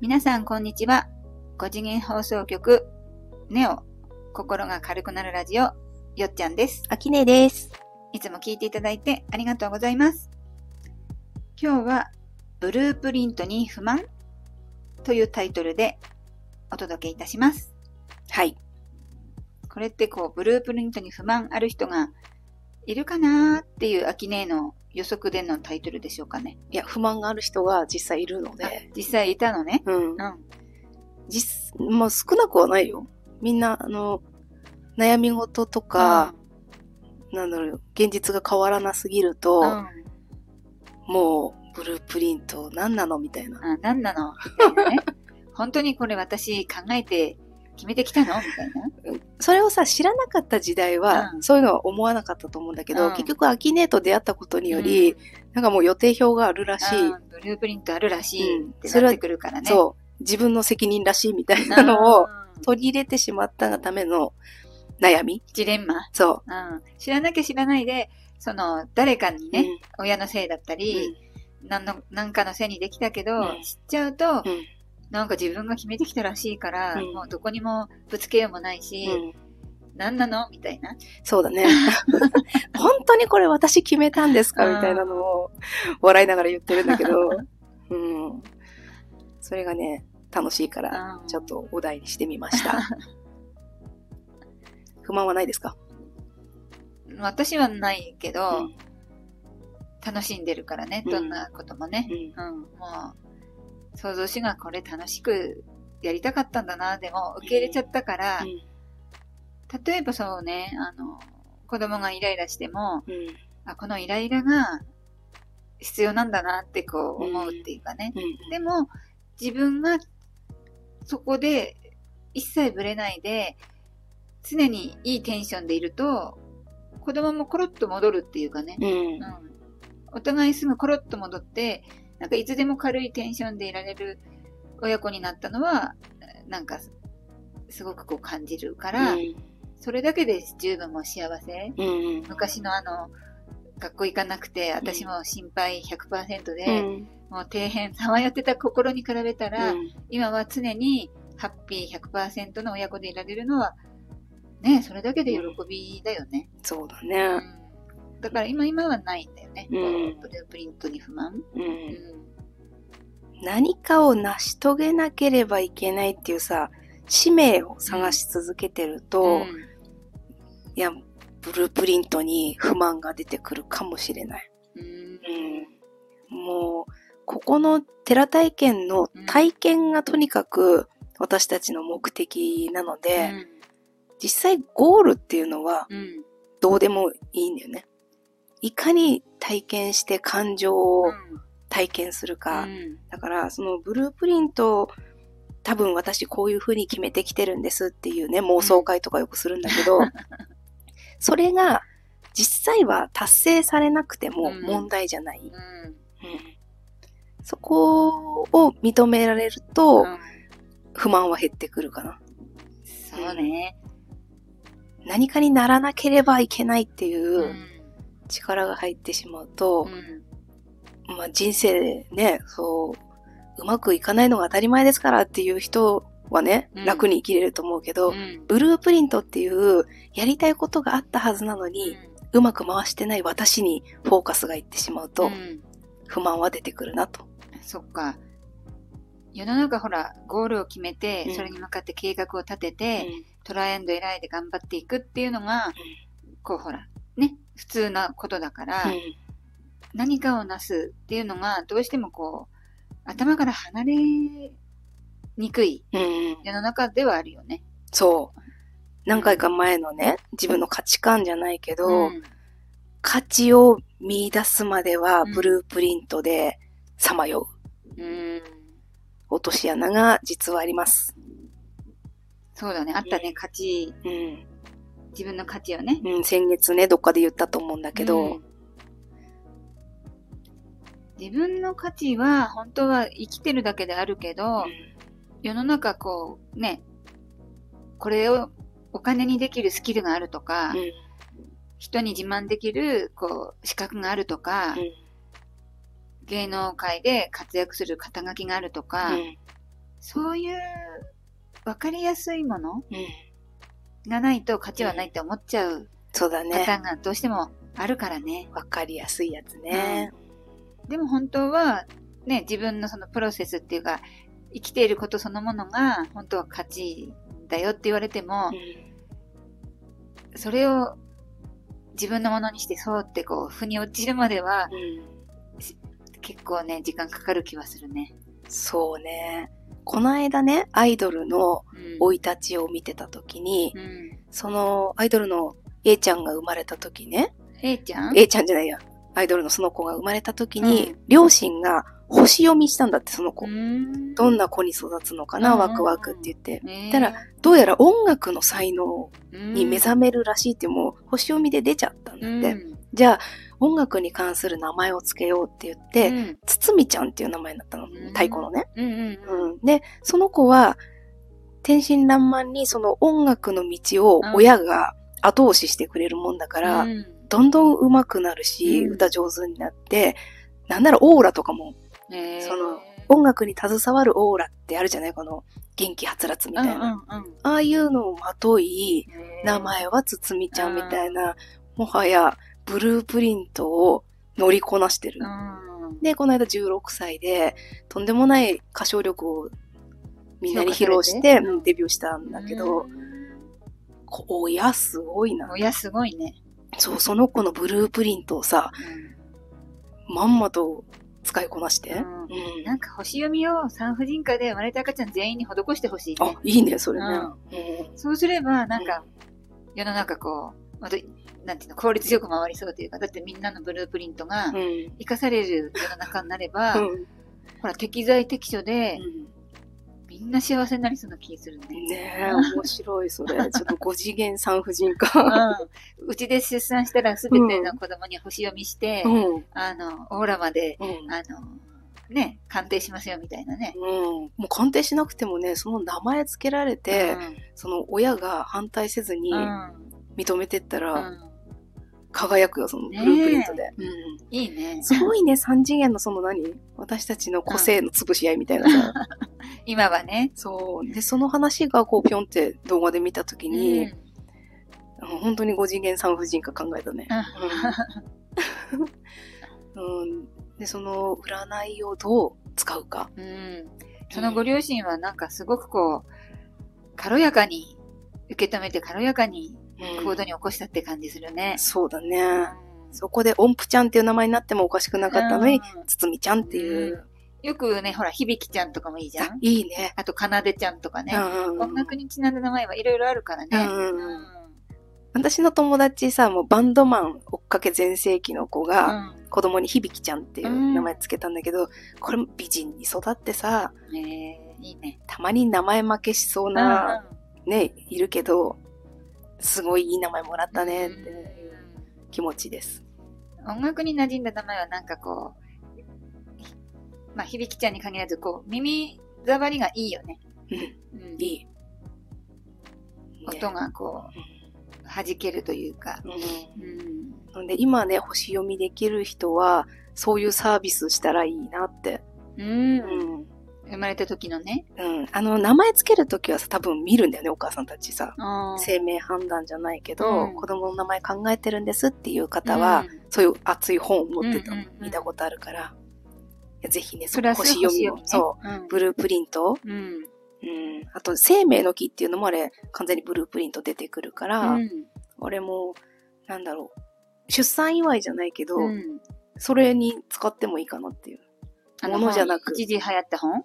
皆さんこんにちは。5次元放送局、ネオ、心が軽くなるラジオ、よっちゃんです。あきねです。いつも聞いていただいてありがとうございます。今日は、ブループリントに不満？というタイトルでお届けいたします。はい。これってこう、ブループリントに不満ある人がいるかなーっていう秋音の予測でのタイトルでしょうかね。いや、不満がある人が実際いるのあで、実際いたのね。うん。うん。実、まあ少なくはないよ。みんな、あの、悩み事とか、なんだろう、現実が変わらなすぎると、うん、もう、ブループリント何なのみたいな。あ、何なの？みたいなね。本当にこれ私考えて決めてきたの？みたいな。それをさ、知らなかった時代は、うんそういうのは思わなかったと思うんだけど、うん結局、アキネーと出会ったことにより、なんかもう予定表があるらしい。うんブループリントあるらしいってそれってくるからね。そう。自分の責任らしいみたいうん。なのをうん取り入れてしまったがための悩み。ジレンマ。そうん。知らなきゃ知らないで、その、誰かにう。ね、親のせいだったうん。り、なんの、なんかのせいにできたけど、うん知っちゃうと、うんなんか自分が決めてきたらしいから、うん。もうどこにもぶつけようもないし、うん。何なの？みたいな。そうだね。本当にこれ私決めたんですか？うんみたいなのを笑いながら言ってるんだけど、うん。それがね、楽しいからう、ん。ちょっとお題にしてみました。不満はないですか？私はないけど、うん。楽しんでるからね、うんどんなこともね。うん。うん、もう、想像しがこれ楽しくやりたかったんだな、でも受け入れちゃったから、例えばそうね、あの、子供がイライラしても、うんあ、このイライラが必要なんだなってこう思うっていうかね。うんでも、自分がそこで一切ぶれないで、常にいいテンションでいると、子供もコロッと戻るっていうかね。うんうん。お互いすぐコロッと戻って、なんかいつでも軽いテンションでいられる親子になったのは、なんか、すごくこう感じるから、それだけで十分もう幸せ。うんうん昔のあの、学校行かなくて、私も心配100%で、うんもう底辺さまよってた心に比べたら、うん今は常にハッピー100%の親子でいられるのは、ね、それだけで喜びだよね。そうだね。うん。だから今、今はないんだよね。うんブループリントに不満。ううんん。何かを成し遂げなければいけないっていうさ、使命を探し続けてると、うんいや、ブループリントに不満が出てくるかもしれない。うんうん、もう、ここの寺体験の体験がとにかく私たちの目的なので、実際ゴールっていうのはうんどうでもいいんだよね。いかに体験して感情を体験するか。うんだから、そのブループリント、多分私こういう風に決めてきてるんですっていうね、妄想会とかよくするんだけど、それが実際は達成されなくてもうん問題じゃない。うんうんそこを認められるとうん不満は減ってくるかな。そうね。何かにならなければいけないっていううん力が入ってしまうとう、ん。まあ人生でね、そう、うまくいかないのが当たり前ですからっていう人はね、うん。楽に生きれると思うけど、うん。ブループリントっていうやりたいことがあったはずなのに、うまく回してない私にフォーカスがいってしまうと、うん。不満は出てくるなと。そっか。世の中ほら、ゴールを決めて、うん。それに向かって計画を立てて、トライアンドエライで頑張っていくっていうのが、こうほら、ね、普通なことだから、うん何かをなすっていうのが、どうしてもこう、頭から離れにくいうんうん世の中ではあるよね。そう。何回か前のね、自分の価値観じゃないけど、ん価値を見出すまではうんブループリントでさまよううん。落とし穴が実はあります。そうだね。あったね、価値、うん。自分の価値をね。うん、先月ね、どっかで言ったと思うんだけど、うん。自分の価値は本当は生きてるだけであるけど、世の中こうね、これをお金にできるスキルがあるとか、うん。人に自慢できるこう資格があるとか、うん。芸能界で活躍する肩書きがあるとか、うん。そういう分かりやすいものうん。がないと価値はないって思っちゃうそうだパターね。ンがどうしてもあるからね。わかりやすいやつね。でも本当は、ね、自分のそのプロセスっていうか、生きていることそのものが本当は価値だよって言われても、それを自分のものにしてそうってこう、腑に落ちるまではうん。うん結構ね、時間かかる気はするね。そうね。この間ね、アイドルのうん。生い立ちを見てた時に、うん。そのアイドルの A ちゃんが生まれた時ね、A ちゃん？A ちゃんじゃないや、アイドルのその子が生まれた時に、うん両親が星読みしたんだって、その子。んどんな子に育つのかな、うんワクワクって言って。ねたらどうやら音楽の才能に目め覚めるらしいって、もう星読みで出ちゃったんだって。うんじゃあ、音楽に関する名前を付けようって言って、うん。つつみちゃんっていう名前になったの。ん。太鼓のね。で、その子は、天真爛漫にその音楽の道を親が後押ししてくれるもんだから、うん。どんどん上手くなるし、うん。歌上手になって、なんならオーラとかも、ねその音楽に携わるオーラってあるじゃない？この元気はつらつみたいな。ああいうのをまとい、ね名前はつつみちゃんみたいな、もはやブループリントを乗りこなしてる。うんで、この間16歳で、とんでもない歌唱力をみんなに披露して、デビューしたんだけど、こ親すごいな。親すごいね。そう、その子のブループリントをさ、まんまと使いこなして。ううんん。なんか星読みを産婦人科で生まれた赤ちゃん全員に施してほしいねあ。、いいね、それね。うそうすれば、なんか、世の中こう、また、なんていうの、効率よく回りそうというか、だってみんなのブループリントがうん。うん。生かされる世の中になれば、うんほら、適材適所で、みんな幸せになりそうな気するね。ねえ、面白い、それ。ちょっと5次元産婦人う科。ん。うちで出産したらすべての子供に星読みして、うん。あの、オーラまで、うん。あの、ね、鑑定しますよみたいなね。うん。もう鑑定しなくてもね、その名前付けられて、その親が反対せずにうん、認めてったうら、ん。輝くよ、そのブループリントで。うん。いいね。すごいね、3次元のその何？私たちの個性の潰し合いみたいなさ。今はね。そう。で、その話がこう、ぴょんって動画で見たときうんに、うん本当に5次元産婦人科考えたね。うん。で、その占いをどう使うか。うん。そのご両親はなんかすごくこう、軽やかに受け止めて軽やかにうん行動に起こしたって感じするね。そうだね。うんそこで音符ちゃんっていう名前になってもおかしくなかったのに、うんつつみちゃんっていう。よくね、ほら、響ちゃんとかもいいじゃあん。いいね。あと、かなでちゃんとかね。音楽にちなんだ名前はいろいろあるからね。私の友達さ、もうバンドマン追っかけ全盛期の子が、うん子供に響ちゃんっていう名前つけたんだけど、これも美人に育ってさ、いいね。たまに名前負けしそうな、ね、いるけど、すごいいい名前もらったねっていう気持ちです。音楽に馴染んだ名前はなんかこう、まあ、響ちゃんに限らず、こう、耳障りがいいよね。うん、うんいい。音がこう、弾けるというか。うんうん。で今ね、星読みできる人は、そういうサービスしたらいいなって。う。うんん。生まれた時のね。うん。あの、名前つけるときはさ、多分見るんだよね、お母さんたちさ。うん生命判断じゃないけど、うん子供の名前考えてるんですっていう方は、そういう熱い本を持ってたの、うんうんうん見たことあるから。いやぜひね、そプラス星読みを、ねそう、うん。ブループリントうん。うん。あと、生命の木っていうのもあれ、完全にブループリント出てくるから、うん。俺も、なんだろう、出産祝いじゃないけど、うん。それに使ってもいいかなっていう。あのものじゃなく一時流行った本？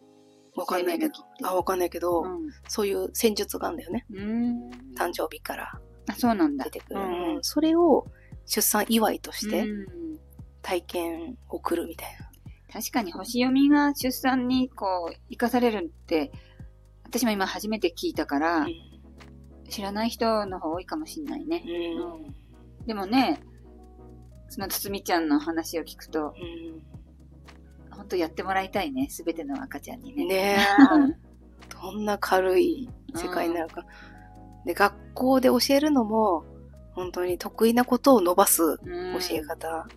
わかんないけど。あ、わかんないけど、うん。そういう戦術があるんだよね。うん。誕生日からあ、そうなんだ。出てくる。うんうんそれを出産祝いとしてうん体験を送るみたいな。確かに星読みが出産にこう、生かされるって、私も今初めて聞いたから、知らない人の方多いかもしんないね。うんでもね、そのつつみちゃんの話を聞くと、本当やってもらいたいね。すべての赤ちゃんにね。ねえ。どんな軽い世界になるか。で、学校で教えるのも、本当に得意なことを伸ばすうん教え方。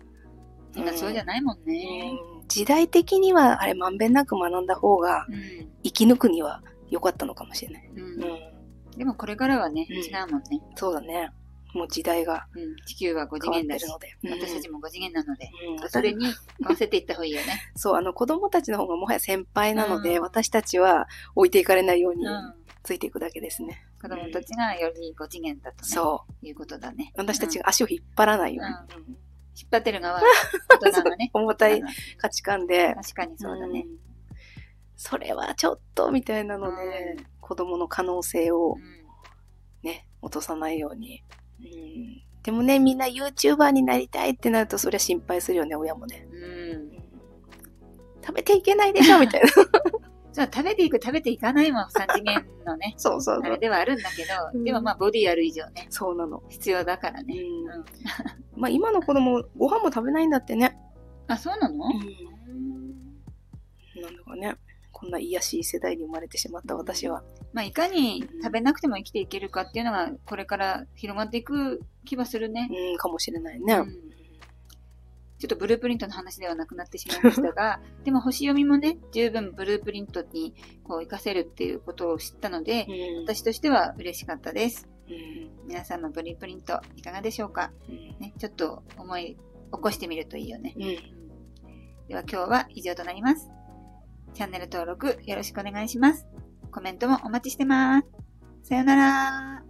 今そうじゃないもんうね。ん時代的にはあれまんべんなく学んだ方がうん。生き抜くには良かったのかもしれない。うん。うん。でもこれからはね、うん違うもんね。そうだね。もう時代がうん。地球は5次元だし、てるので。私たちも5次元なので、うんそれに合わせていった方がいいよね。そう、あの子供たちの方がもはや先輩なので、うん私たちは置いていかれないようにうん。ついていくだけですね。子供たちがより5次元だとね、そう。いうことだね。私たちうんが足を引っ張らないように。引っ張ってる側、大人がね。重たいうん価値観で。確かにそうだね。うんそれはちょっとみたいなので、子供の可能性をうんね、落とさないように。うん、でもね、みんな YouTuber になりたいってなると、そりゃ心配するよね、親もね。うん。食べていけないでしょみたいな。そう、食べていく、食べていかないもん、3次元のね。そうそうあれではあるんだけど、うんでもまあ、ボディある以上ね、そうなの。必要だからね。うんうんまあ今の子供、ご飯も食べないんだってね。あ、そうなの？なんだかね。こんな癒やしい世代に生まれてしまった私は。まあ、いかに食べなくても生きていけるかっていうのが、これから広がっていく気はするね。うん、かもしれないね。うんちょっとブループリントの話ではなくなってしまいましたが、でも星読みもね、十分ブループリントにこう活かせるっていうことを知ったので、うん私としては嬉しかったです。うん皆さんもブループリントいかがでしょうか？うんね、ちょっと思い起こしてみるといいよね。うんでは今日は以上となります。チャンネル登録よろしくお願いします。コメントもお待ちしてます。さようなら。